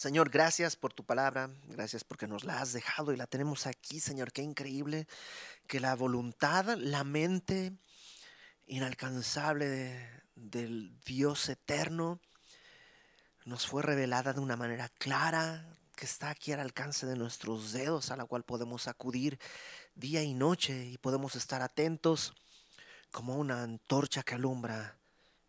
Señor, gracias por tu palabra, gracias porque nos la has dejado y la tenemos aquí, Señor. Qué increíble que la voluntad, la mente inalcanzable del Dios eterno nos fue revelada de una manera clara, que está aquí al alcance de nuestros dedos, a la cual podemos acudir día y noche y podemos estar atentos como una antorcha que alumbra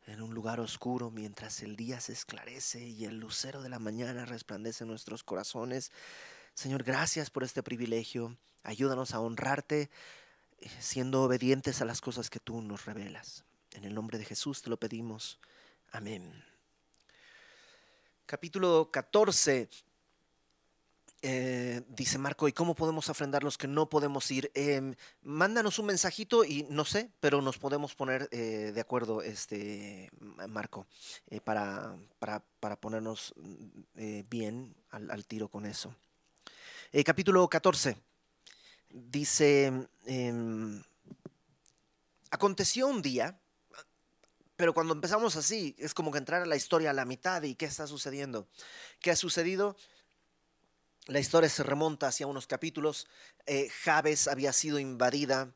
en un lugar oscuro mientras el día se esclarece y el lucero de la mañana resplandece en nuestros corazones. Señor, gracias por este privilegio. Ayúdanos a honrarte eh, siendo obedientes a las cosas que tú nos revelas. En el nombre de Jesús te lo pedimos. Amén. Capítulo 14 eh, dice Marco, ¿y cómo podemos ofrendar los que no podemos ir? Em, mándanos un mensajito y no sé, pero nos podemos poner eh, de acuerdo, este Marco, eh, para, para, ponernos bien al, al, tiro con eso. capítulo 14 dice, em, aconteció un día, pero cuando empezamos así, es como que entrar a la historia a la mitad y qué está sucediendo. ¿Qué ha sucedido? La historia se remonta hacia unos capítulos. Eh, había sido invadida.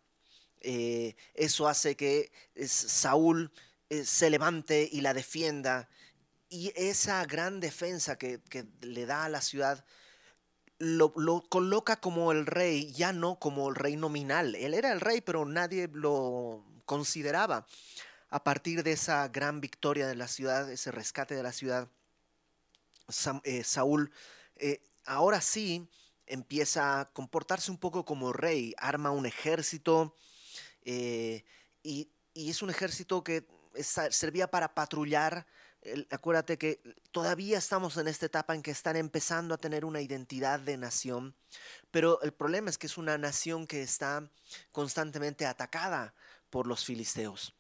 Eh, eso hace que Saúl eh, se levante y la defienda. Y esa gran defensa que, le da a la ciudad lo, coloca como el rey, ya no como el rey nominal. Él era el rey, pero nadie lo consideraba. A partir de esa gran victoria de la ciudad, ese rescate de la ciudad, Saúl ahora sí empieza a comportarse un poco como rey, arma un ejército eh, y, es un ejército que servía para patrullar. acuérdate que todavía estamos en esta etapa en que están empezando a tener una identidad de nación, pero el problema es que es una nación que está constantemente atacada por los filisteos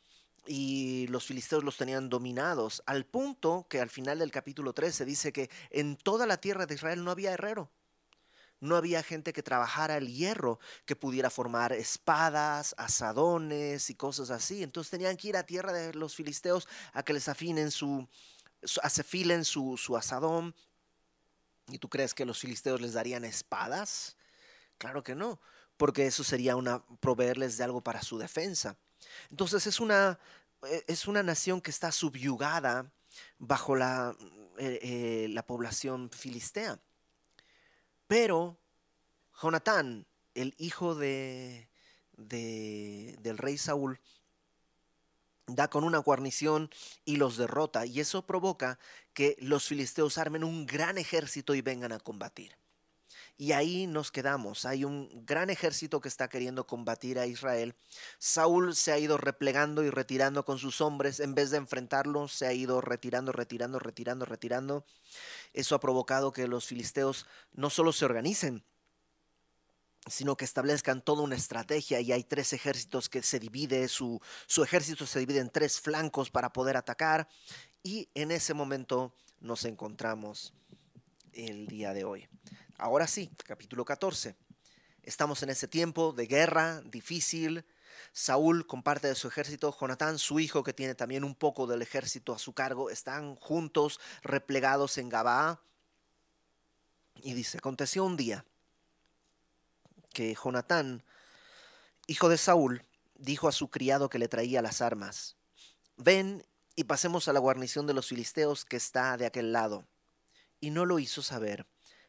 y los filisteos los tenían dominados, al punto que al final del capítulo 13 dice que en toda la tierra de Israel no había herrero. No había gente que trabajara el hierro, que pudiera formar espadas, asadones y cosas así. Entonces tenían que ir a tierra de los filisteos a que les afinen su, afilen su, su asadón. ¿Y tú crees que los filisteos les darían espadas? Claro que no, porque eso sería una proveerles de algo para su defensa. Entonces es una, eh, es una nación que está subyugada bajo la, eh, eh, la población filistea. Pero Jonatán, el hijo de, de, del rey Saúl, da con una guarnición y los derrota, y eso provoca que los filisteos armen un gran ejército y vengan a combatir. Y ahí nos quedamos. Hay un gran ejército que está queriendo combatir a Israel. Saúl se ha ido replegando y retirando con sus hombres. En vez de enfrentarlo, se ha ido retirando, retirando, retirando, retirando. Eso ha provocado que los filisteos no solo se organicen, sino que establezcan toda una estrategia y hay tres ejércitos que se divide, su, su ejército se divide en tres flancos para poder atacar y en ese momento nos encontramos el día de hoy. Ahora sí, capítulo 14. Estamos en ese tiempo de guerra difícil. Saúl con parte de su ejército, Jonatán, su hijo, que tiene también un poco del ejército a su cargo, están juntos, replegados en Gabaa. Y dice, aconteció un día que Jonatán, hijo de Saúl, dijo a su criado que le traía las armas, ven y pasemos a la guarnición de los filisteos que está de aquel lado. Y no lo hizo saber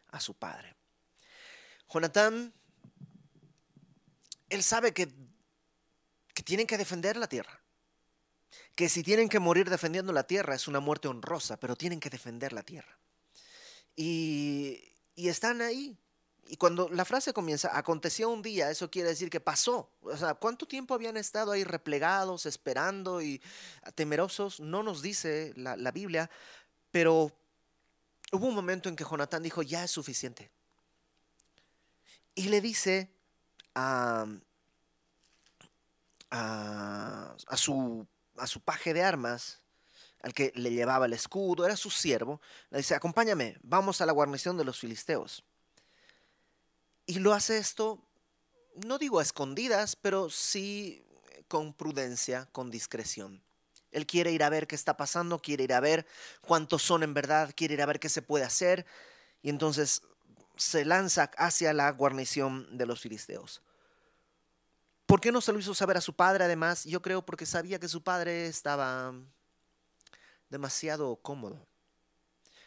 a su padre. Jonatán, él sabe que, que tienen que defender la tierra. Que si tienen que morir defendiendo la tierra es una muerte honrosa, pero tienen que defender la tierra. Y, y están ahí. Y cuando la frase comienza, aconteció un día, eso quiere decir que pasó. O sea, ¿cuánto tiempo habían estado ahí replegados, esperando y temerosos? No nos dice la, la Biblia, pero hubo un momento en que Jonatán dijo, ya es suficiente. Y le dice a, a, su, a su paje de armas, al que le llevaba el escudo, era su siervo, le dice, acompáñame, vamos a la guarnición de los filisteos. Y lo hace esto, no digo a escondidas, pero sí con prudencia, con discreción. Él quiere ir a ver qué está pasando, quiere ir a ver cuántos son en verdad, quiere ir a ver qué se puede hacer. y entonces se lanza hacia la guarnición de los filisteos. ¿Por qué no se lo hizo saber a su padre además? Yo creo porque sabía que su padre estaba demasiado cómodo.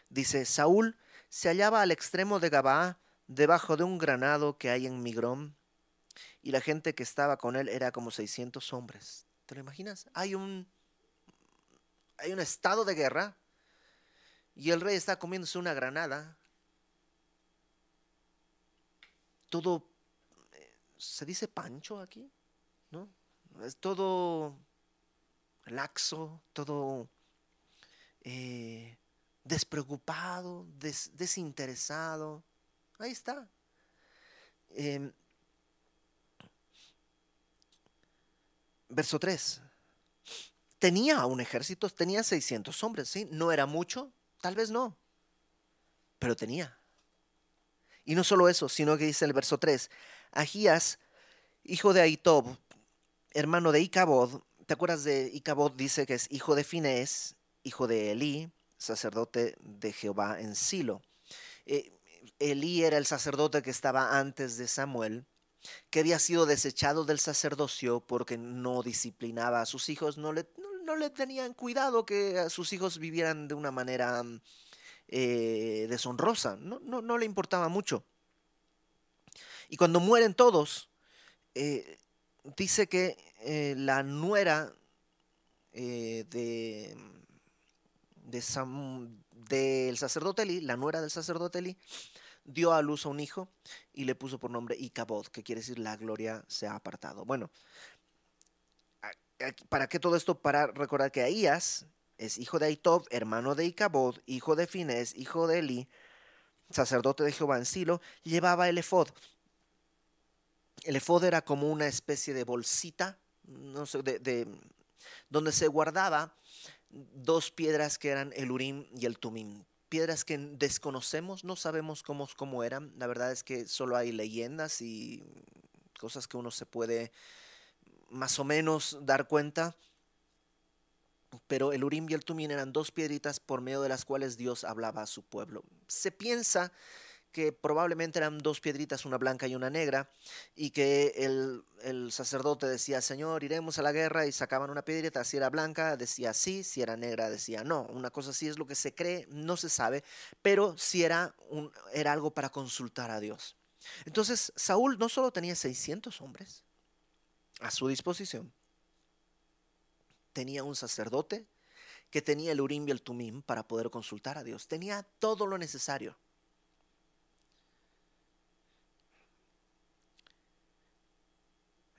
Dice, Saúl se hallaba al extremo de Gabá, debajo de un granado que hay en Migrón, y la gente que estaba con él era como 600 hombres. ¿Te lo imaginas? Hay un, hay un estado de guerra y el rey está comiéndose una granada. Todo ¿Se dice pancho aquí? ¿No? Es todo laxo, todo eh, despreocupado, desinteresado. Ahí está. Em, verso 3. Tenía un ejército, tenía 600 hombres, ¿sí? No era mucho, tal vez no, pero tenía. Y no solo eso, sino que dice el verso 3, Agías, hijo de Aitob, hermano de Icabod, ¿te acuerdas de Icabod? Dice que es hijo de Finés, hijo de Elí, sacerdote de Jehová en Silo. Eh, Elí era el sacerdote que estaba antes de Samuel, que había sido desechado del sacerdocio porque no disciplinaba a sus hijos, no le, no, le tenían cuidado que sus hijos vivieran de una manera eh, deshonrosa, no, no, no le importaba mucho. Y cuando mueren todos, eh, dice que eh, la nuera eh, de, del sacerdote Eli, la nuera del sacerdote Eli, dio a luz a un hijo y le puso por nombre Icabod, que quiere decir la gloria se ha apartado. Bueno, ¿para qué todo esto? Para recordar que Ahías es hijo de Aitob, hermano de Icabod, hijo de Finés, hijo de Eli, sacerdote de Jehová en Silo, llevaba el efod. El efod era como una especie de bolsita, no sé, de, donde se guardaba dos piedras que eran el Urim y el Tumim. Piedras que desconocemos, no sabemos cómo, cómo eran. La verdad es que solo hay leyendas y cosas que uno se puede más o menos dar cuenta. Pero el Urim y el Tumim eran dos piedritas por medio de las cuales Dios hablaba a su pueblo. Se piensa que probablemente eran dos piedritas, una blanca y una negra, y que el, sacerdote decía, Señor, iremos a la guerra, y sacaban una piedrita, si era blanca decía sí, si era negra decía no. Una cosa así es lo que se cree, no se sabe, pero si era, un, era algo para consultar a Dios. Entonces, Saúl no solo tenía 600 hombres a su disposición, tenía un sacerdote que tenía el Urim y el Tumim para poder consultar a Dios. Tenía todo lo necesario.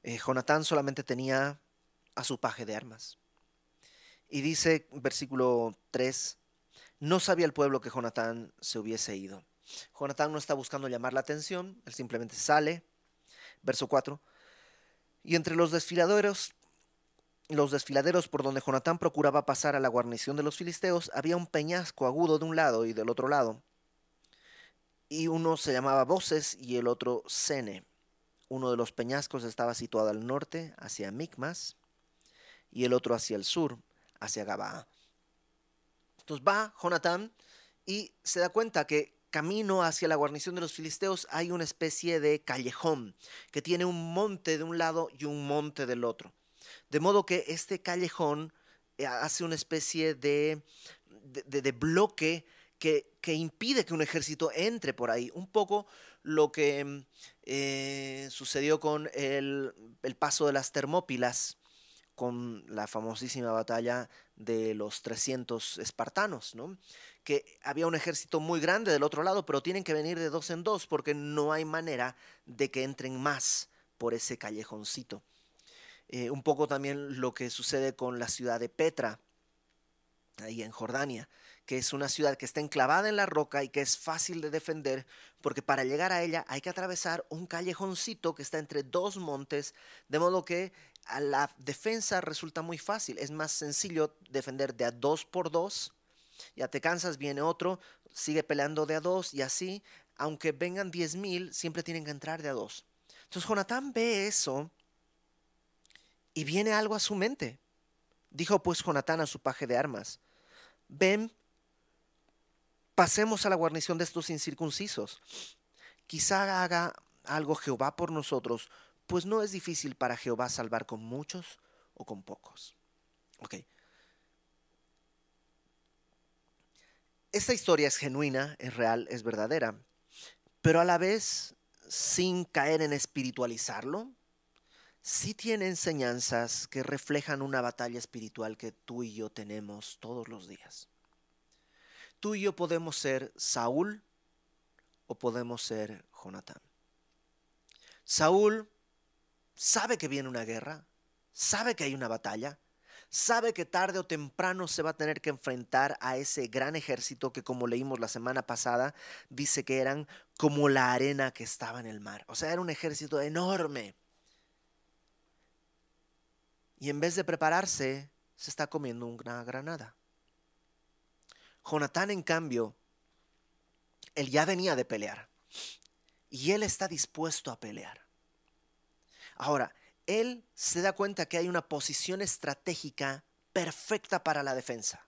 Eh, Jonatán solamente tenía a su paje de armas. Y dice, versículo 3, no sabía el pueblo que Jonatán se hubiese ido. Jonatán no está buscando llamar la atención, él simplemente sale. Verso 4, y entre los desfiladeros, los desfiladeros por donde Jonatán procuraba pasar a la guarnición de los filisteos, había un peñasco agudo de un lado y del otro lado. Y uno se llamaba Voces y el otro Sene. Uno de los peñascos estaba situado al norte, hacia Micmas, y el otro hacia el sur, hacia Gabaa. Entonces va Jonatán y se da cuenta que camino hacia la guarnición de los filisteos hay una especie de callejón que tiene un monte de un lado y un monte del otro. De modo que este callejón eh, hace una especie de, de, bloque que, impide que un ejército entre por ahí. Un poco lo que eh, sucedió con el, paso de las Termópilas, con la famosísima batalla de los 300 espartanos, ¿no? Que había un ejército muy grande del otro lado, pero tienen que venir de dos en dos porque no hay manera de que entren más por ese callejoncito. Eh, un poco también lo que sucede con la ciudad de Petra, ahí en Jordania, que es una ciudad que está enclavada en la roca y que es fácil de defender, porque para llegar a ella hay que atravesar un callejoncito que está entre dos montes, de modo que a la defensa resulta muy fácil. Es más sencillo defender de a dos por dos, ya te cansas, viene otro, sigue peleando de a dos y así, aunque vengan diez mil, siempre tienen que entrar de a dos. Entonces Jonatán ve eso y viene algo a su mente. Dijo pues Jonatán a su paje de armas, ven pasemos a la guarnición de estos incircuncisos. Quizá haga algo Jehová por nosotros, pues no es difícil para Jehová salvar con muchos o con pocos. Ok. Esta historia es genuina, es real, es verdadera, pero a la vez, sin caer en espiritualizarlo, sí tiene enseñanzas que reflejan una batalla espiritual que tú y yo tenemos todos los días. Tú y yo podemos ser Saúl o podemos ser Jonatán. Saúl sabe que viene una guerra, sabe que hay una batalla, sabe que tarde o temprano se va a tener que enfrentar a ese gran ejército que como leímos la semana pasada, dice que eran como la arena que estaba en el mar. O sea, era un ejército enorme. Y en vez de prepararse, se está comiendo una granada. Jonatán, en cambio, él ya venía de pelear. Y él está dispuesto a pelear. Ahora, él se da cuenta que hay una posición estratégica perfecta para la defensa.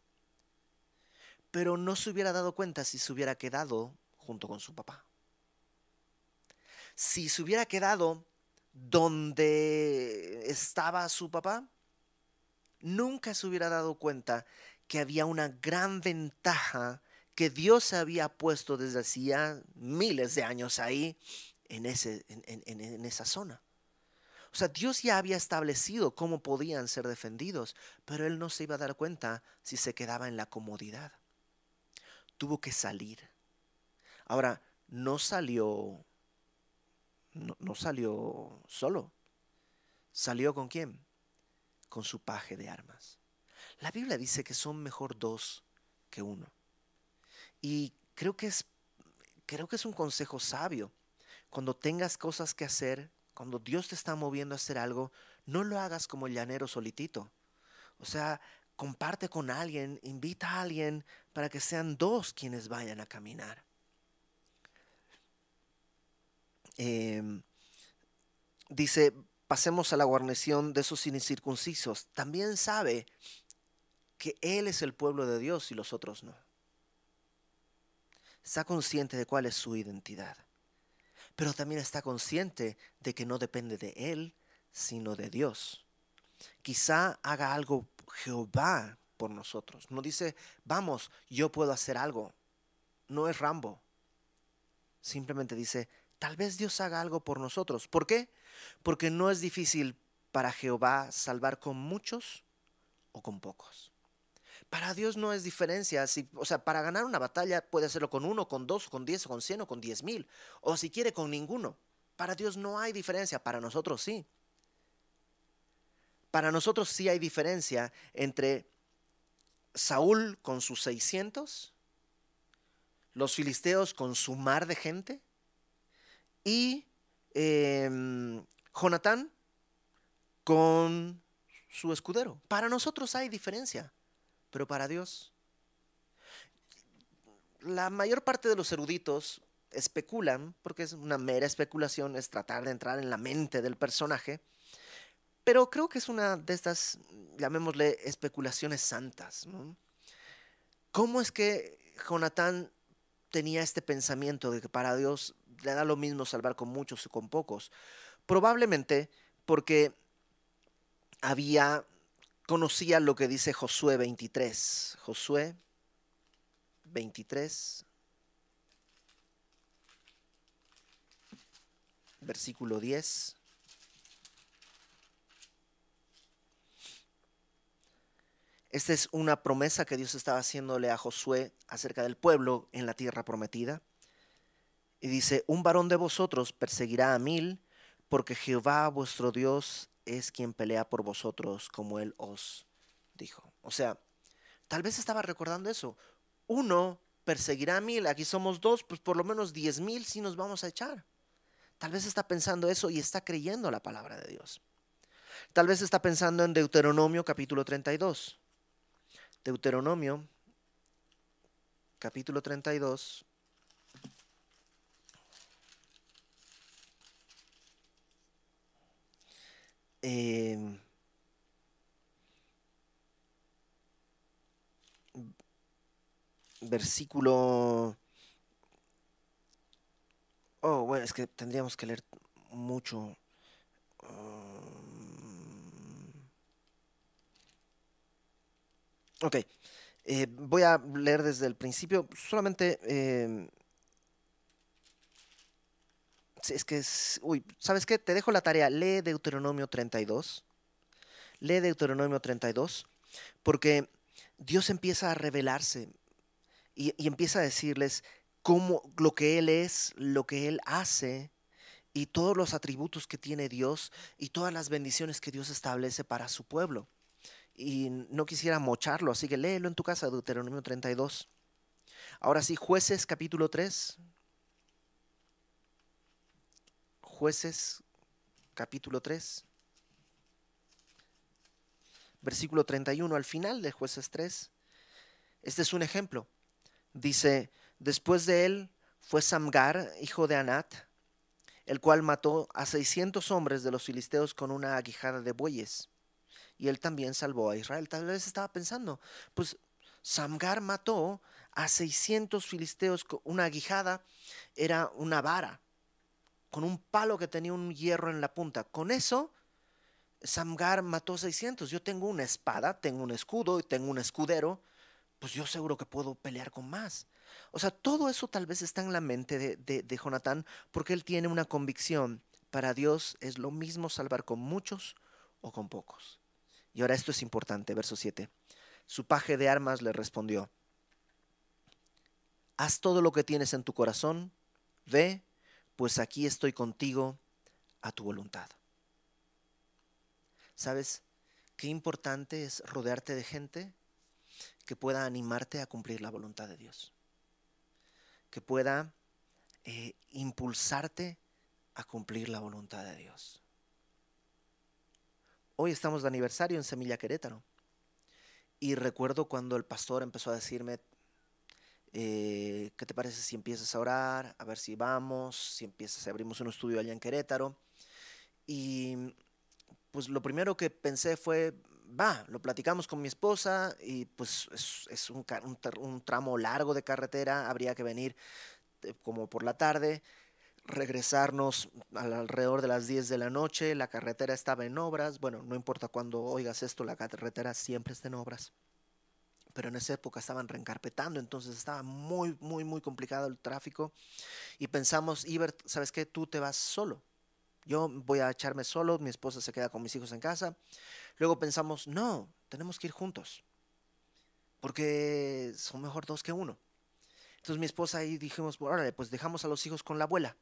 Pero no se hubiera dado cuenta si se hubiera quedado junto con su papá. Si se hubiera quedado donde estaba su papá, nunca se hubiera dado cuenta que había una gran ventaja que Dios había puesto desde hacía miles de años ahí en, ese, en esa zona. O sea, Dios ya había establecido cómo podían ser defendidos, pero él no se iba a dar cuenta si se quedaba en la comodidad. Tuvo que salir. Ahora, no salió, no, salió solo. ¿Salió con quién? Con su paje de armas. La Biblia dice que son mejor dos que uno. Y creo que es, creo que es un consejo sabio. Cuando tengas cosas que hacer, cuando Dios te está moviendo a hacer algo, no lo hagas como el llanero solitito. O sea, comparte con alguien, invita a alguien para que sean dos quienes vayan a caminar. Em, dice, pasemos a la guarnición de esos incircuncisos. También sabe que Él es el pueblo de Dios y los otros no. Está consciente de cuál es su identidad pero también está consciente de que no depende de él, sino de Dios. Quizá haga algo Jehová por nosotros. No dice, vamos, yo puedo hacer algo. No es Rambo. Simplemente dice, tal vez Dios haga algo por nosotros. ¿Por qué? Porque no es difícil para Jehová salvar con muchos o con pocos. Para Dios no es diferencia. Si, o sea, para ganar una batalla puede hacerlo con uno, con dos, con diez, con cien o con diez mil. O si quiere con ninguno. Para Dios no hay diferencia. Para nosotros sí. Para nosotros sí hay diferencia entre Saúl con sus 600, los filisteos con su mar de gente y em, Jonatán con su escudero. Para nosotros hay diferencia pero para Dios. La mayor parte de los eruditos especulan, porque es una mera especulación, es tratar de entrar en la mente del personaje, pero creo que es una de estas, llamémosle, especulaciones santas. ¿Cómo es que Jonatán tenía este pensamiento de que para Dios le da lo mismo salvar con muchos o con pocos? Probablemente porque había conocía lo que dice Josué 23. Josué 23, versículo 10. Esta es una promesa que Dios estaba haciéndole a Josué acerca del pueblo en la tierra prometida. Y dice, un varón de vosotros perseguirá a mil, porque Jehová vuestro Dios es quien pelea por vosotros como Él os dijo. O sea, tal vez estaba recordando eso. Uno perseguirá a mil, aquí somos dos, pues por lo menos diez mil sí nos vamos a echar. Tal vez está pensando eso y está creyendo la palabra de Dios. Tal vez está pensando en Deuteronomio capítulo 32. Deuteronomio capítulo 32 Em, versículo... Oh, bueno, es que tendríamos que leer mucho. Um, ok, eh, voy a leer desde el principio, solamente... Eh, es que. Uy, ¿sabes qué? Te dejo la tarea, lee Deuteronomio 32. Lee Deuteronomio 32, porque Dios empieza a revelarse y, y empieza a decirles cómo lo que Él es, lo que Él hace y todos los atributos que tiene Dios y todas las bendiciones que Dios establece para su pueblo. Y no quisiera mocharlo, así que léelo en tu casa, Deuteronomio 32. Ahora sí, jueces capítulo 3. Jueces capítulo 3. Versículo 31 al final de jueces 3. Este es un ejemplo. Dice, después de él fue Samgar, hijo de Anat, el cual mató a 600 hombres de los filisteos con una aguijada de bueyes. Y él también salvó a Israel. Tal vez estaba pensando, pues Samgar mató a 600 filisteos con una aguijada, era una vara, con un palo que tenía un hierro en la punta. Con eso, Samgar mató 600. Yo tengo una espada, tengo un escudo y tengo un escudero, pues yo seguro que puedo pelear con más. O sea, todo eso tal vez está en la mente de, de, Jonatán porque él tiene una convicción. Para Dios es lo mismo salvar con muchos o con pocos. Y ahora esto es importante, verso 7. Su paje de armas le respondió, haz todo lo que tienes en tu corazón, ve, pues aquí estoy contigo a tu voluntad. ¿Sabes qué importante es rodearte de gente que pueda animarte a cumplir la voluntad de Dios? que pueda eh, impulsarte a cumplir la voluntad de Dios. Hoy estamos de aniversario en Semilla Querétaro. Y recuerdo cuando el pastor empezó a decirme, eh, ¿qué te parece si empiezas a orar? A ver si vamos, si empiezas, abrimos un estudio allá en Querétaro. Y pues lo primero que pensé fue, va, lo platicamos con mi esposa y pues es, un, tramo largo de carretera, habría que venir eh, como por la tarde, regresarnos alrededor de las 10 de la noche, la carretera estaba en obras, bueno, no importa cuando oigas esto, la carretera siempre está en obras, pero en esa época estaban reencarpetando, entonces estaba muy, muy, muy complicado el tráfico y pensamos, Ibert, ¿sabes qué? Tú te vas solo. Yo voy a echarme solo, mi esposa se queda con mis hijos en casa. Luego pensamos, no, tenemos que ir juntos, porque son mejor dos que uno. Entonces mi esposa y dijimos, órale, pues dejamos a los hijos con la abuela.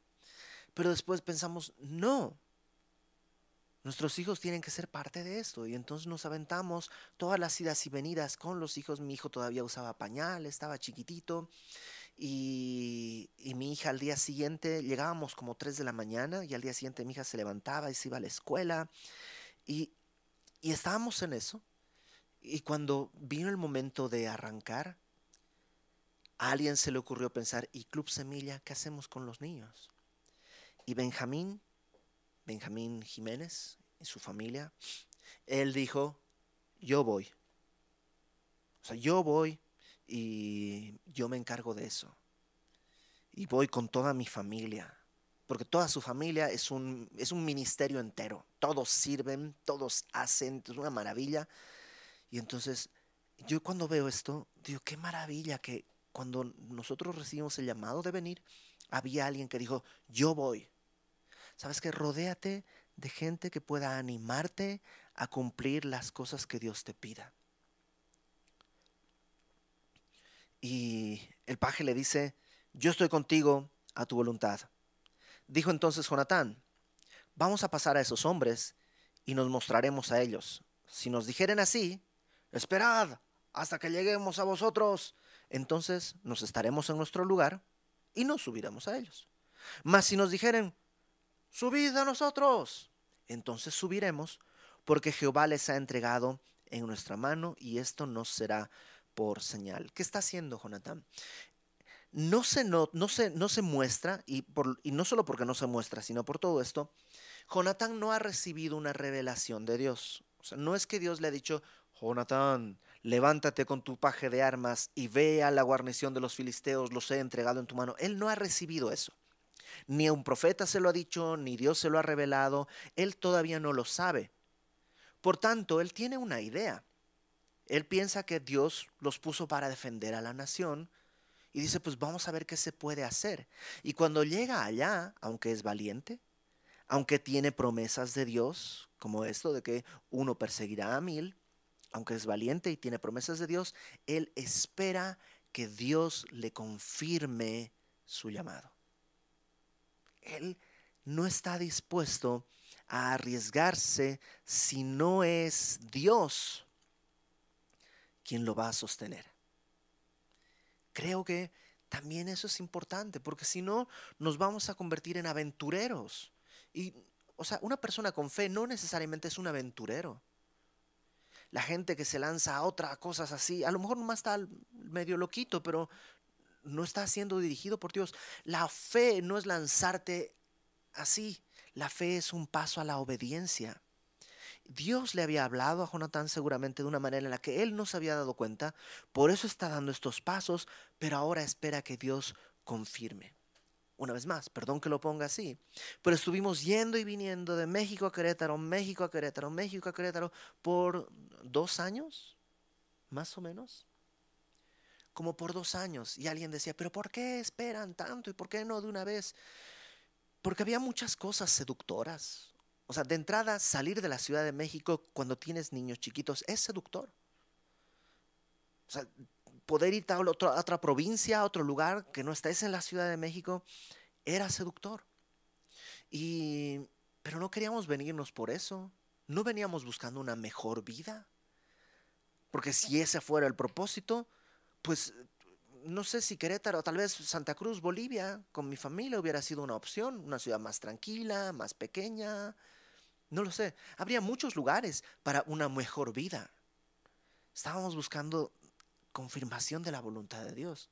Pero después pensamos, no, nuestros hijos tienen que ser parte de esto. Y entonces nos aventamos todas las idas y venidas con los hijos. Mi hijo todavía usaba pañal, estaba chiquitito. Y, mi hija al día siguiente, llegábamos como 3 de la mañana y al día siguiente mi hija se levantaba y se iba a la escuela. Y, y estábamos en eso. Y cuando vino el momento de arrancar, a alguien se le ocurrió pensar, ¿y Club Semilla qué hacemos con los niños? Y Benjamín, Benjamín Jiménez y su familia, él dijo, yo voy. O sea, yo voy y yo me encargo de eso. Y voy con toda mi familia porque toda su familia es un, es un ministerio entero. Todos sirven, todos hacen, es una maravilla. Y entonces, yo cuando veo esto, digo, qué maravilla que cuando nosotros recibimos el llamado de venir, había alguien que dijo, yo voy. ¿Sabes que Rodéate de gente que pueda animarte a cumplir las cosas que Dios te pida. Y el paje le dice, yo estoy contigo a tu voluntad. Dijo entonces Jonatán, vamos a pasar a esos hombres y nos mostraremos a ellos. Si nos dijeren así, esperad hasta que lleguemos a vosotros, entonces nos estaremos en nuestro lugar y nos subiremos a ellos. Mas si nos dijeren, subid a nosotros, entonces subiremos, porque Jehová les ha entregado en nuestra mano y esto no será por señal. ¿Qué está haciendo Jonatán? no se, no, no no se muestra, y, por, y no solo porque no se muestra, sino por todo esto, Jonatán no ha recibido una revelación de Dios. O sea, no es que Dios le ha dicho, Jonatán, levántate con tu paje de armas y ve a la guarnición de los filisteos, los he entregado en tu mano. Él no ha recibido eso. Ni un profeta se lo ha dicho, ni Dios se lo ha revelado, él todavía no lo sabe. Por tanto, él tiene una idea. Él piensa que Dios los puso para defender a la nación y dice, pues vamos a ver qué se puede hacer. Y cuando llega allá, aunque es valiente, aunque tiene promesas de Dios, como esto de que uno perseguirá a mil, aunque es valiente y tiene promesas de Dios, él espera que Dios le confirme su llamado. Él no está dispuesto a arriesgarse si no es Dios quien lo va a sostener. Creo que también eso es importante, porque si no, nos vamos a convertir en aventureros. Y, o sea, una persona con fe no necesariamente es un aventurero. La gente que se lanza a otras cosas así, a lo mejor nomás está medio loquito, pero no está siendo dirigido por Dios. La fe no es lanzarte así. La fe es un paso a la obediencia. Dios le había hablado a Jonatán seguramente de una manera en la que él no se había dado cuenta, por eso está dando estos pasos, pero ahora espera que Dios confirme. Una vez más, perdón que lo ponga así, pero estuvimos yendo y viniendo de México a Querétaro, México a Querétaro, México a Querétaro por dos años, más o menos, como por dos años. Y alguien decía, pero ¿por qué esperan tanto y por qué no de una vez? Porque había muchas cosas seductoras o sea, de entrada, salir de la Ciudad de México cuando tienes niños chiquitos es seductor. O sea, poder ir a, otra provincia, a otro lugar que no estés en la Ciudad de México, era seductor. Y, pero no queríamos venirnos por eso. No veníamos buscando una mejor vida. Porque si ese fuera el propósito, pues no sé si Querétaro, tal vez Santa Cruz, Bolivia, con mi familia hubiera sido una opción, una ciudad más tranquila, más pequeña, no lo sé. Habría muchos lugares para una mejor vida. Estábamos buscando confirmación de la voluntad de Dios.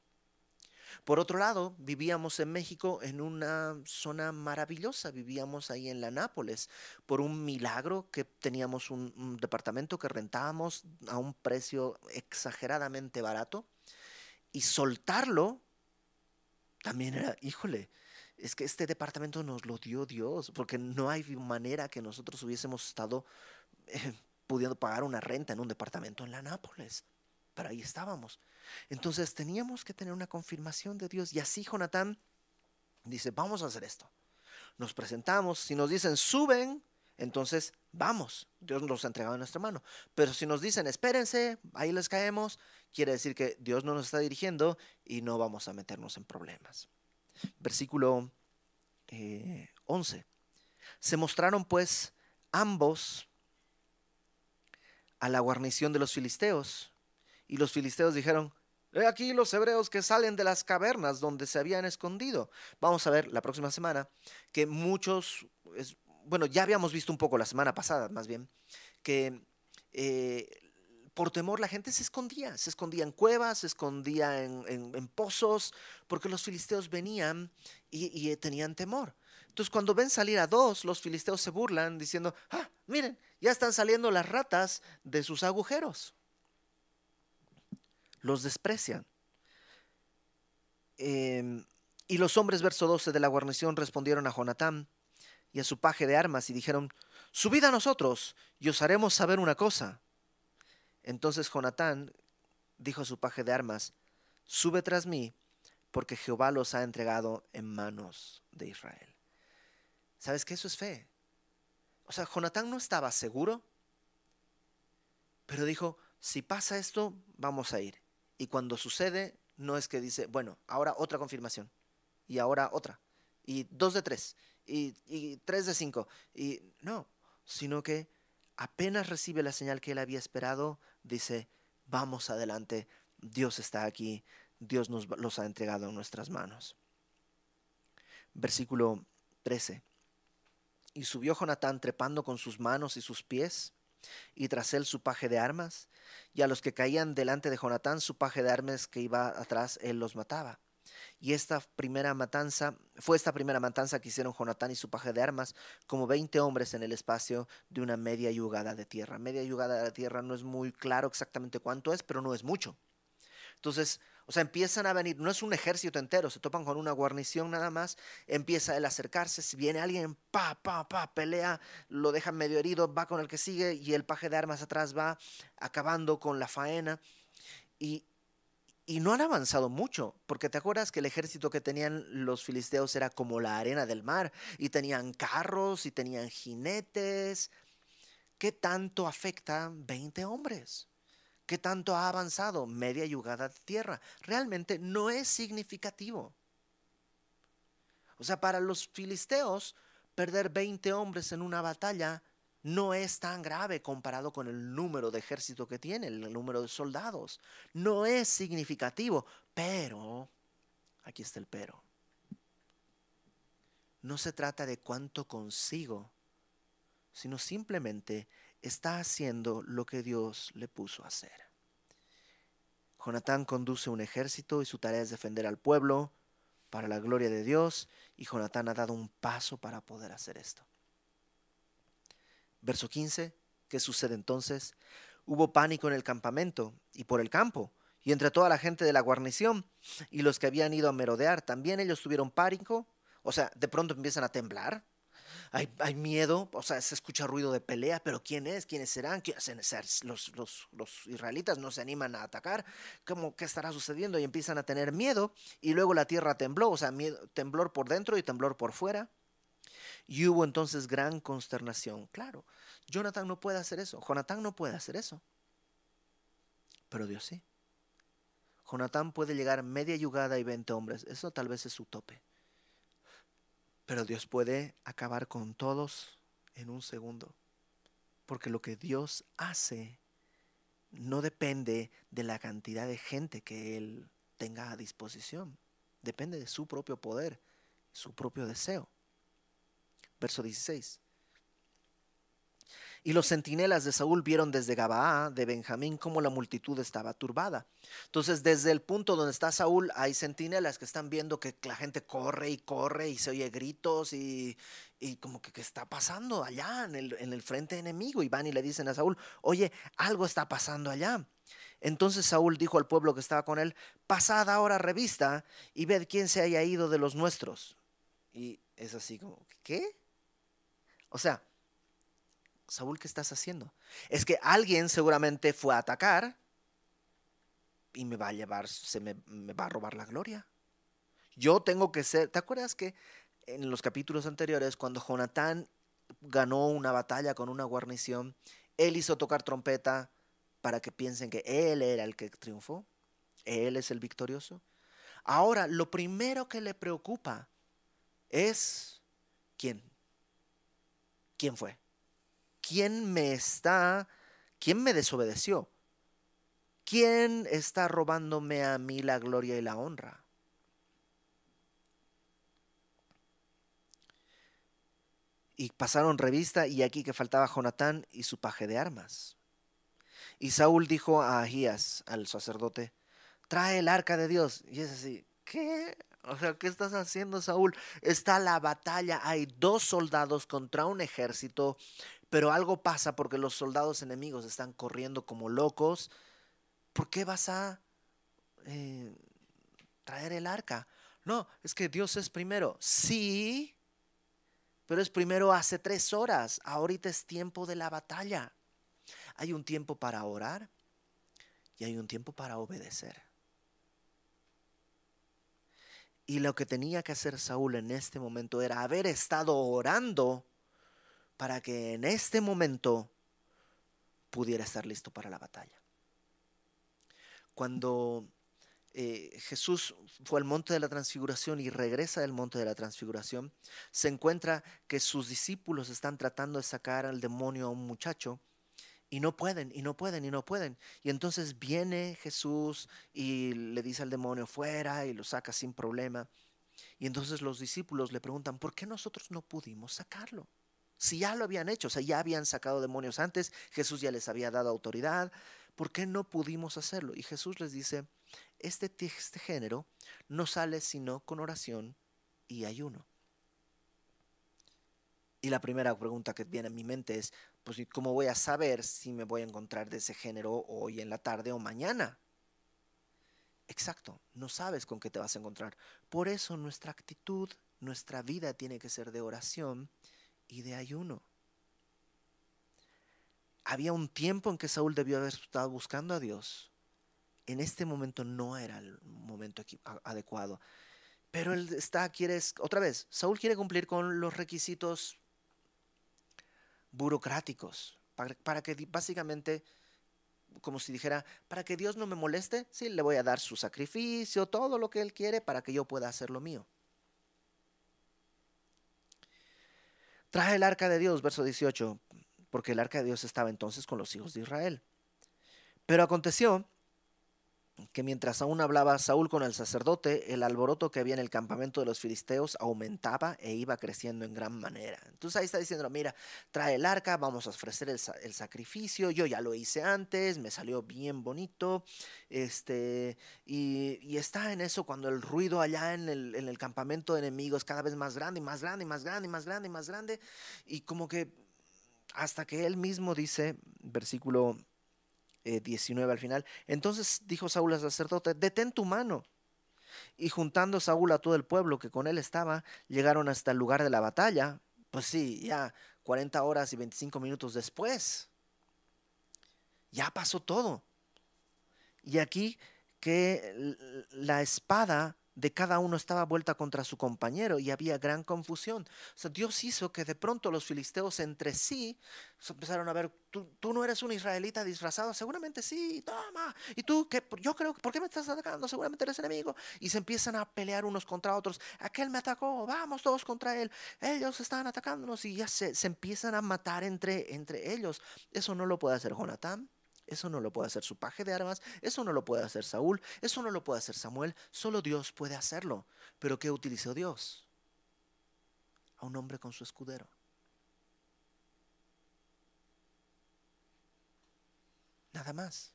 Por otro lado, vivíamos en México en una zona maravillosa, vivíamos ahí en la Nápoles, por un milagro que teníamos un, un, departamento que rentábamos a un precio exageradamente barato y soltarlo también era, híjole, es que este departamento nos lo dio Dios, porque no hay manera que nosotros hubiésemos estado eh, pudiendo pagar una renta en un departamento en la Nápoles. Pero ahí estábamos. Entonces teníamos que tener una confirmación de Dios. Y así Jonatán dice, vamos a hacer esto. Nos presentamos, si nos dicen, suben, entonces vamos, Dios nos ha entregado en nuestra mano. Pero si nos dicen, espérense, ahí les caemos, quiere decir que Dios no nos está dirigiendo y no vamos a meternos en problemas. Versículo 11. Eh, Se mostraron pues ambos a la guarnición de los filisteos, y los filisteos dijeron, He aquí los hebreos que salen de las cavernas donde se habían escondido. Vamos a ver la próxima semana que muchos, bueno, ya habíamos visto un poco la semana pasada, más bien, que eh, por temor la gente se escondía, se escondía en cuevas, se escondía en, pozos, porque los filisteos venían y, tenían temor. Entonces cuando ven salir a dos, los filisteos se burlan diciendo, ah, miren, ya están saliendo las ratas de sus agujeros. Los desprecian. Em, y los hombres, verso 12 de la guarnición, respondieron a Jonatán y a su paje de armas y dijeron, subid a nosotros y os haremos saber una cosa. Entonces Jonatán dijo a su paje de armas, sube tras mí, porque Jehová los ha entregado en manos de Israel. ¿Sabes qué? Eso es fe. O sea, Jonatán no estaba seguro, pero dijo, si pasa esto, vamos a ir. Y cuando sucede, no es que dice, bueno, ahora otra confirmación, y ahora otra, y dos de tres, y, tres de cinco, y no, sino que apenas recibe la señal que él había esperado, dice, vamos adelante, Dios está aquí, Dios nos los ha entregado en nuestras manos. Versículo 13. Y subió Jonatán trepando con sus manos y sus pies, y tras él su paje de armas, y a los que caían delante de Jonatán su paje de armas que iba atrás, él los mataba. Y esta primera matanza, fue esta primera matanza que hicieron Jonatán y su paje de armas, como 20 hombres en el espacio de una media yugada de tierra. Media yugada de tierra no es muy claro exactamente cuánto es, pero no es mucho. Entonces, o sea, empiezan a venir, no es un ejército entero, se topan con una guarnición nada más, empieza él a acercarse, si viene alguien, pa, pa, pa, pelea, lo deja medio herido, va con el que sigue y el paje de armas atrás va acabando con la faena. Y, y no han avanzado mucho, porque te acuerdas que el ejército que tenían los filisteos era como la arena del mar, y tenían carros, y tenían jinetes. ¿Qué tanto afecta 20 hombres? ¿Qué tanto ha avanzado? Media yugada de tierra. Realmente no es significativo. O sea, para los filisteos, perder 20 hombres en una batalla no es tan grave comparado con el número de ejército que tiene, el número de soldados. No es significativo, pero, aquí está el pero. No se trata de cuánto consigo, sino simplemente está haciendo lo que Dios le puso a hacer. Jonatán conduce un ejército y su tarea es defender al pueblo para la gloria de Dios y Jonatán ha dado un paso para poder hacer esto. Verso 15, ¿qué sucede entonces? Hubo pánico en el campamento y por el campo y entre toda la gente de la guarnición y los que habían ido a merodear, también ellos tuvieron pánico, o sea, de pronto empiezan a temblar hay, miedo, o sea, se escucha ruido de pelea, pero ¿quién es? ¿Quiénes serán? Los, los, los israelitas no se animan a atacar. ¿Cómo, ¿Qué estará sucediendo? Y empiezan a tener miedo y luego la tierra tembló, o sea, temblor por dentro y temblor por fuera. Y hubo entonces gran consternación. Claro, Jonathan no puede hacer eso, Jonathan no puede hacer eso, pero Dios sí. Jonathan puede llegar media yugada y 20 hombres, eso tal vez es su tope. Pero Dios puede acabar con todos en un segundo. Porque lo que Dios hace no depende de la cantidad de gente que Él tenga a disposición. Depende de su propio poder, su propio deseo. Verso 16. Y los centinelas de Saúl vieron desde Gabaa de Benjamín cómo la multitud estaba turbada. Entonces, desde el punto donde está Saúl, hay centinelas que están viendo que la gente corre y corre y se oye gritos y, como que qué está pasando allá en el, en el frente enemigo. Y van y le dicen a Saúl, oye, algo está pasando allá. Entonces Saúl dijo al pueblo que estaba con él, pasad ahora revista y ved quién se haya ido de los nuestros. Y es así como, ¿qué? O sea, Saúl, ¿qué estás haciendo? Es que alguien seguramente fue a atacar y me va a llevar, se me, va a robar la gloria. Yo tengo que ser, ¿te acuerdas que en los capítulos anteriores, cuando Jonatán ganó una batalla con una guarnición, él hizo tocar trompeta para que piensen que él era el que triunfó, él es el victorioso. Ahora, lo primero que le preocupa es quién. ¿Quién fue? ¿quién me está, quién me desobedeció? ¿Quién está robándome a mí la gloria y la honra? Y pasaron revista y aquí que faltaba Jonatán y su paje de armas. Y Saúl dijo a Ahías, al sacerdote, trae el arca de Dios. Y es así, ¿qué? O sea, ¿qué estás haciendo, Saúl? Está la batalla, hay dos soldados contra un ejército, pero algo pasa porque los soldados enemigos están corriendo como locos. ¿Por qué vas a eh, traer el arca? No, es que Dios es primero. Sí, pero es primero hace tres horas. Ahorita es tiempo de la batalla. Hay un tiempo para orar y hay un tiempo para obedecer. Y lo que tenía que hacer Saúl en este momento era haber estado orando para que en este momento pudiera estar listo para la batalla. Cuando eh, Jesús fue al monte de la transfiguración y regresa del monte de la transfiguración, se encuentra que sus discípulos están tratando de sacar al demonio a un muchacho y no pueden, y no pueden, y no pueden. Y entonces viene Jesús y le dice al demonio fuera y lo saca sin problema. Y entonces los discípulos le preguntan, ¿por qué nosotros no pudimos sacarlo? Si ya lo habían hecho, o sea, ya habían sacado demonios antes, Jesús ya les había dado autoridad, ¿por qué no pudimos hacerlo? Y Jesús les dice, este, este género no sale sino con oración y ayuno. Y la primera pregunta que viene a mi mente es, pues ¿cómo voy a saber si me voy a encontrar de ese género hoy en la tarde o mañana? Exacto, no sabes con qué te vas a encontrar. Por eso nuestra actitud, nuestra vida tiene que ser de oración y de ayuno. Había un tiempo en que Saúl debió haber estado buscando a Dios. En este momento no era el momento adecuado. Pero él está, quiere, otra vez, Saúl quiere cumplir con los requisitos burocráticos para, para que básicamente como si dijera, para que Dios no me moleste, sí, le voy a dar su sacrificio, todo lo que Él quiere para que yo pueda hacer lo mío. Traje el arca de Dios, verso 18, porque el arca de Dios estaba entonces con los hijos de Israel. Pero aconteció que mientras aún hablaba Saúl con el sacerdote, el alboroto que había en el campamento de los filisteos aumentaba e iba creciendo en gran manera. Entonces ahí está diciendo, mira, trae el arca, vamos a ofrecer el, sacrificio, yo ya lo hice antes, me salió bien bonito, este, y, está en eso cuando el ruido allá en el, en el campamento de enemigos cada vez más grande y más grande y más grande y más grande y más grande, y como que hasta que él mismo dice, versículo 19 eh, al final. Entonces dijo Saúl al sacerdote, detén tu mano. Y juntando Saúl a todo el pueblo que con él estaba, llegaron hasta el lugar de la batalla. Pues sí, ya 40 horas y 25 minutos después. Ya pasó todo. Y aquí que la espada de cada uno estaba vuelta contra su compañero y había gran confusión. O sea, Dios hizo que de pronto los filisteos entre sí empezaron a ver, ¿tú, no eres un israelita disfrazado, seguramente sí, toma. Y tú, ¿qué? yo creo, ¿por qué me estás atacando? Seguramente eres enemigo. Y se empiezan a pelear unos contra otros. Aquel me atacó, vamos todos contra él. Ellos están atacándonos y ya se, se empiezan a matar entre, entre ellos. Eso no lo puede hacer Jonatán. Eso no lo puede hacer su paje de armas, eso no lo puede hacer Saúl, eso no lo puede hacer Samuel, solo Dios puede hacerlo. Pero ¿qué utilizó Dios? A un hombre con su escudero. Nada más.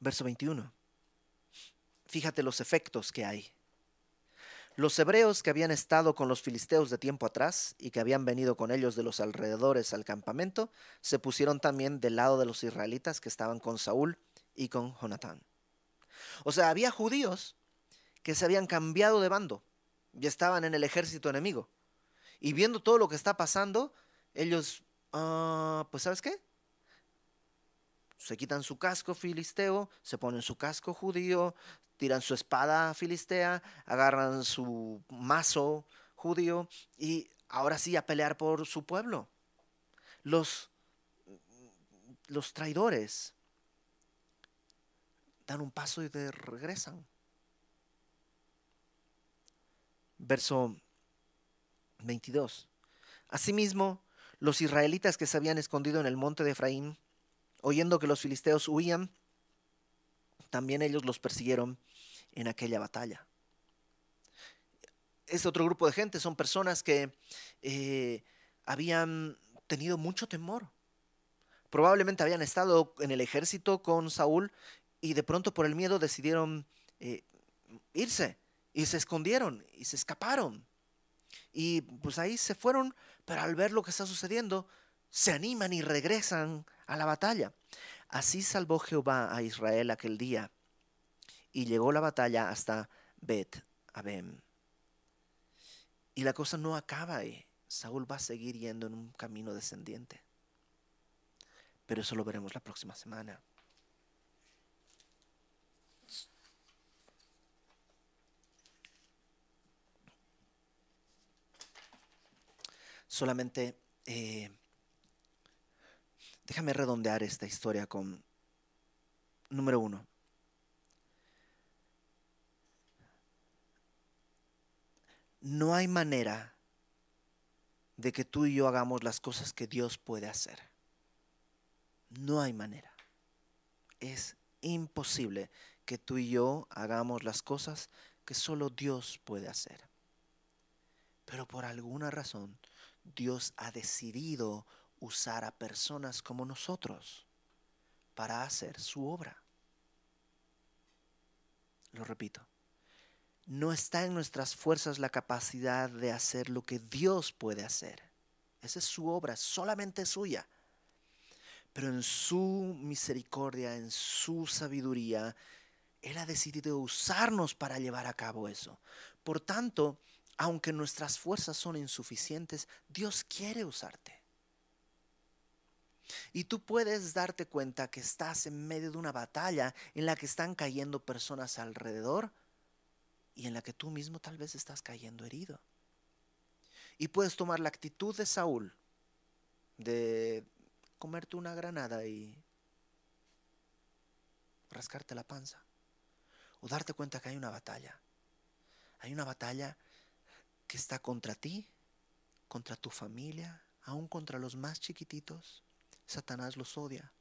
Verso 21. Fíjate los efectos que hay. Los hebreos que habían estado con los filisteos de tiempo atrás y que habían venido con ellos de los alrededores al campamento, se pusieron también del lado de los israelitas que estaban con Saúl y con Jonatán. O sea, había judíos que se habían cambiado de bando y estaban en el ejército enemigo. Y viendo todo lo que está pasando, ellos, ah, pues ¿sabes qué? Se quitan su casco filisteo, se ponen su casco judío, tiran su espada filistea, agarran su mazo judío y ahora sí a pelear por su pueblo. Los, los traidores dan un paso y regresan. Verso 22. Asimismo, los israelitas que se habían escondido en el monte de Efraín, oyendo que los filisteos huían, también ellos los persiguieron en aquella batalla. Este otro grupo de gente son personas que eh, habían tenido mucho temor. Probablemente habían estado en el ejército con Saúl y de pronto por el miedo decidieron eh, irse y se escondieron y se escaparon. Y pues ahí se fueron, pero al ver lo que está sucediendo, se animan y regresan a la batalla. Así salvó Jehová a Israel aquel día y llegó la batalla hasta Bet Abem. Y la cosa no acaba ahí. Saúl va a seguir yendo en un camino descendiente. Pero eso lo veremos la próxima semana. Solamente eh, déjame redondear esta historia con número uno. no hay manera de que tú y yo hagamos las cosas que Dios puede hacer. No hay manera. Es imposible que tú y yo hagamos las cosas que solo Dios puede hacer. Pero por alguna razón Dios ha decidido usar a personas como nosotros para hacer su obra. lo repito, no está en nuestras fuerzas la capacidad de hacer lo que Dios puede hacer. Esa es su obra, solamente suya. Pero en su misericordia, en su sabiduría, Él ha decidido usarnos para llevar a cabo eso. Por tanto, aunque nuestras fuerzas son insuficientes, Dios quiere usarte. Y tú puedes darte cuenta que estás en medio de una batalla en la que están cayendo personas alrededor y en la que tú mismo tal vez estás cayendo herido. Y puedes tomar la actitud de Saúl de comerte una granada y rascarte la panza. O darte cuenta que hay una batalla. Hay una batalla que está contra ti, contra tu familia, aún contra los más chiquititos. Satanás los odia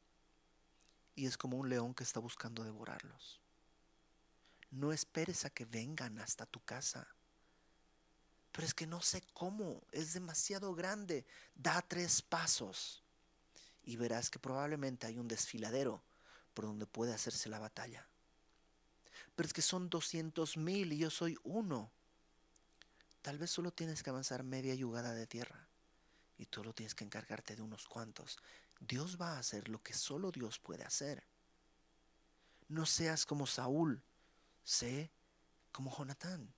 y es como un león que está buscando devorarlos. No esperes a que vengan hasta tu casa. Pero es que no sé cómo, es demasiado grande. Da tres pasos y verás que probablemente hay un desfiladero por donde puede hacerse la batalla. Pero es que son doscientos mil y yo soy uno. Tal vez solo tienes que avanzar media yugada de tierra y tú lo tienes que encargarte de unos cuantos. Dios va a hacer lo que solo Dios puede hacer. No seas como Saúl, sé como Jonatán.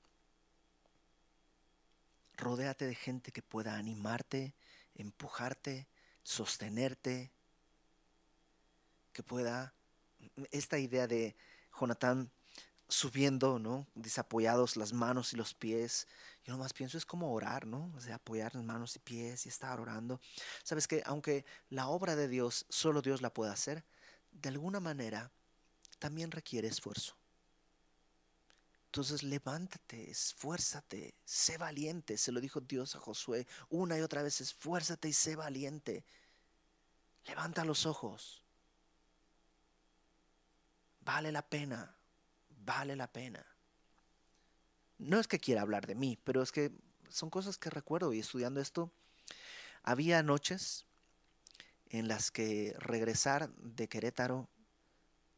Rodéate de gente que pueda animarte, empujarte, sostenerte, que pueda... Esta idea de Jonatán subiendo, ¿no? Desapoyados las manos y los pies. Yo nomás pienso es como orar, ¿no? O sea, apoyar las manos y pies y estar orando. Sabes que aunque la obra de Dios solo Dios la puede hacer, de alguna manera también requiere esfuerzo. Entonces levántate, esfuérzate, sé valiente. Se lo dijo Dios a Josué una y otra vez, esfuérzate y sé valiente. Levanta los ojos. Vale la pena vale la pena. No es que quiera hablar de mí, pero es que son cosas que recuerdo y estudiando esto, había noches en las que regresar de Querétaro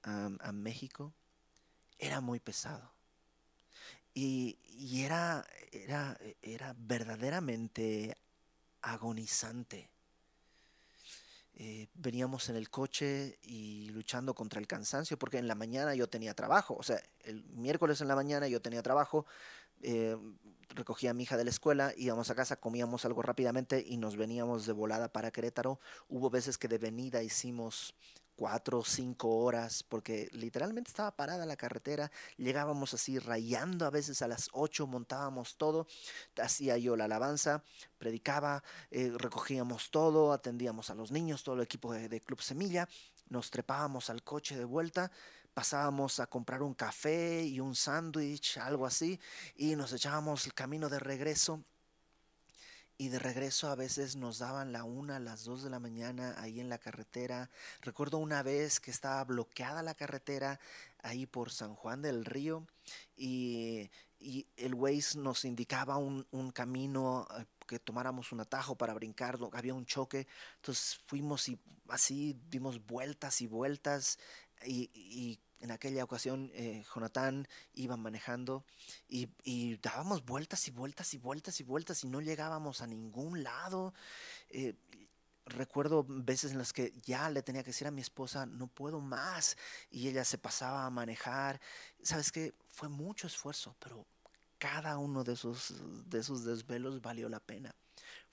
a, México era muy pesado. Y, era, era, era verdaderamente agonizante eh, veníamos en el coche y luchando contra el cansancio, porque en la mañana yo tenía trabajo, o sea, el miércoles en la mañana yo tenía trabajo, eh, recogía a mi hija de la escuela, íbamos a casa, comíamos algo rápidamente y nos veníamos de volada para Querétaro. Hubo veces que de venida hicimos cuatro o cinco horas, porque literalmente estaba parada la carretera, llegábamos así rayando a veces a las ocho, montábamos todo, hacía yo la alabanza, predicaba, eh, recogíamos todo, atendíamos a los niños, todo el equipo de, de Club Semilla, nos trepábamos al coche de vuelta, pasábamos a comprar un café y un sándwich, algo así, y nos echábamos el camino de regreso y de regreso a veces nos daban la una, las dos de la mañana ahí en la carretera. Recuerdo una vez que estaba bloqueada la carretera ahí por San Juan del Río y, el Waze nos indicaba un, camino eh, que tomáramos un atajo para brincar, había un choque, entonces fuimos y así dimos vueltas y vueltas y en aquella ocasión eh, Jonathan iba manejando y, dábamos vueltas y vueltas y vueltas y vueltas y no llegábamos a ningún lado. Eh, recuerdo veces en las que ya le tenía que decir a mi esposa, no puedo más, y ella se pasaba a manejar. Sabes que fue mucho esfuerzo, pero cada uno de esos, de esos desvelos valió la pena.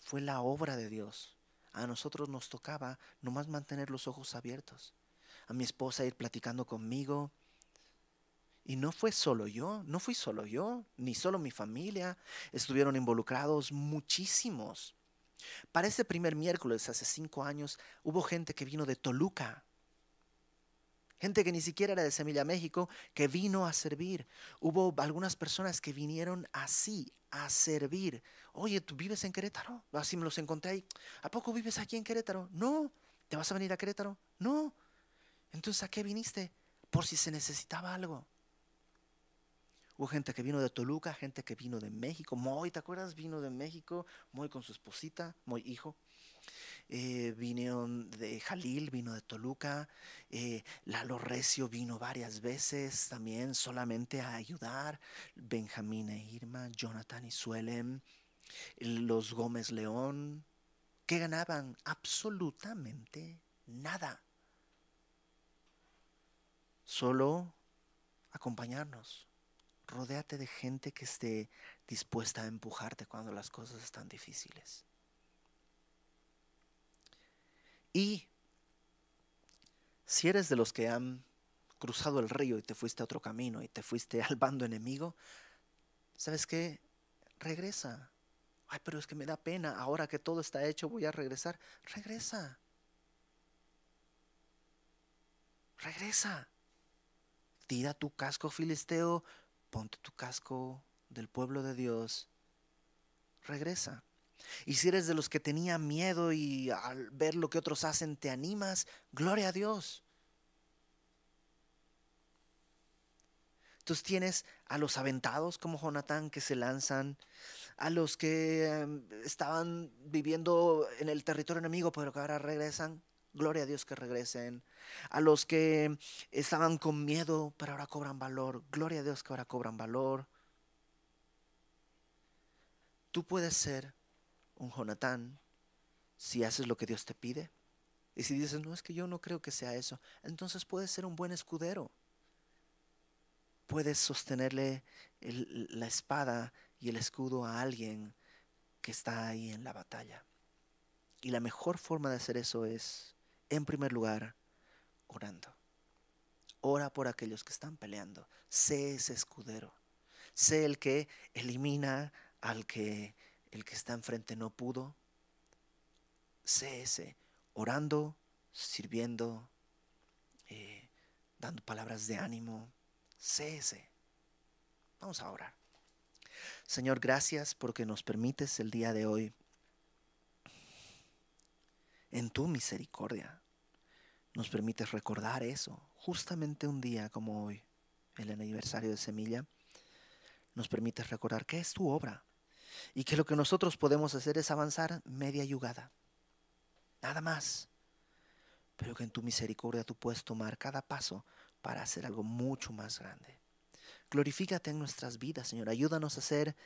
Fue la obra de Dios. A nosotros nos tocaba nomás mantener los ojos abiertos a mi esposa ir platicando conmigo. Y no fue solo yo, no fui solo yo, ni solo mi familia, estuvieron involucrados muchísimos. Para ese primer miércoles, hace cinco años, hubo gente que vino de Toluca, gente que ni siquiera era de Semilla México, que vino a servir. Hubo algunas personas que vinieron así, a servir. Oye, ¿tú vives en Querétaro? Así me los encontré ahí. ¿A poco vives aquí en Querétaro? No. ¿Te vas a venir a Querétaro? No. Entonces, ¿a qué viniste? Por si se necesitaba algo. Hubo gente que vino de Toluca, gente que vino de México. Moy, ¿te acuerdas? Vino de México. Moy con su esposita, Moy hijo. eh, vino de Jalil, vino de Toluca, eh, Lalo Recio vino varias veces también solamente a ayudar, Benjamín e Irma, Jonathan y Suelem, los Gómez León, que ganaban absolutamente nada. Solo acompañarnos. Rodéate de gente que esté dispuesta a empujarte cuando las cosas están difíciles. Y si eres de los que han cruzado el río y te fuiste a otro camino y te fuiste al bando enemigo, ¿sabes qué? Regresa. Ay, pero es que me da pena. Ahora que todo está hecho, voy a regresar. Regresa. Regresa. Tira tu casco filisteo, ponte tu casco del pueblo de Dios. Regresa. Y si eres de los que tenía miedo y al ver lo que otros hacen te animas, gloria a Dios. Entonces tienes a los aventados como Jonatán que se lanzan, a los que em, estaban viviendo en el territorio enemigo pero que ahora regresan, gloria a Dios que regresen, a los que estaban con miedo pero ahora cobran valor, gloria a Dios que ahora cobran valor. Tú puedes ser un Jonatán si haces lo que Dios te pide. Y si dices, no, es que yo no creo que sea eso, entonces puedes ser un buen escudero. Puedes sostenerle la espada y el escudo a alguien que está ahí en la batalla. Y la mejor forma de hacer eso es, en primer lugar, orando. Ora por aquellos que están peleando. Sé ese escudero. Sé el que elimina al que el que está enfrente no pudo. Sé ese, orando, sirviendo, eh, dando palabras de ánimo. Sé ese. Vamos a orar. Señor, gracias porque nos permites el día de hoy, en tu misericordia, nos permites recordar eso, justamente un día como hoy, el aniversario de Semilla, nos permites recordar que es tu obra, y que lo que nosotros podemos hacer es avanzar media yugada. Nada más. Pero que en tu misericordia tú puedes tomar cada paso para hacer algo mucho más grande. Glorifícate en nuestras vidas, Señor. Ayúdanos a ser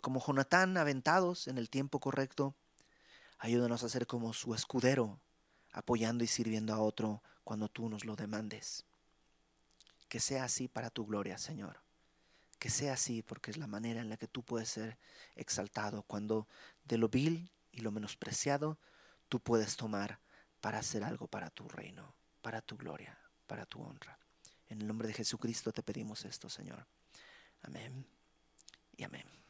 como Jonatán, aventados en el tiempo correcto. Ayúdanos a ser como su escudero, apoyando y sirviendo a otro cuando tú nos lo demandes. Que sea así para tu gloria, Señor que sea así, porque es la manera en la que tú puedes ser exaltado, cuando de lo vil y lo menospreciado tú puedes tomar para hacer algo para tu reino, para tu gloria, para tu honra. En el nombre de Jesucristo te pedimos esto, Señor. Amén y amén.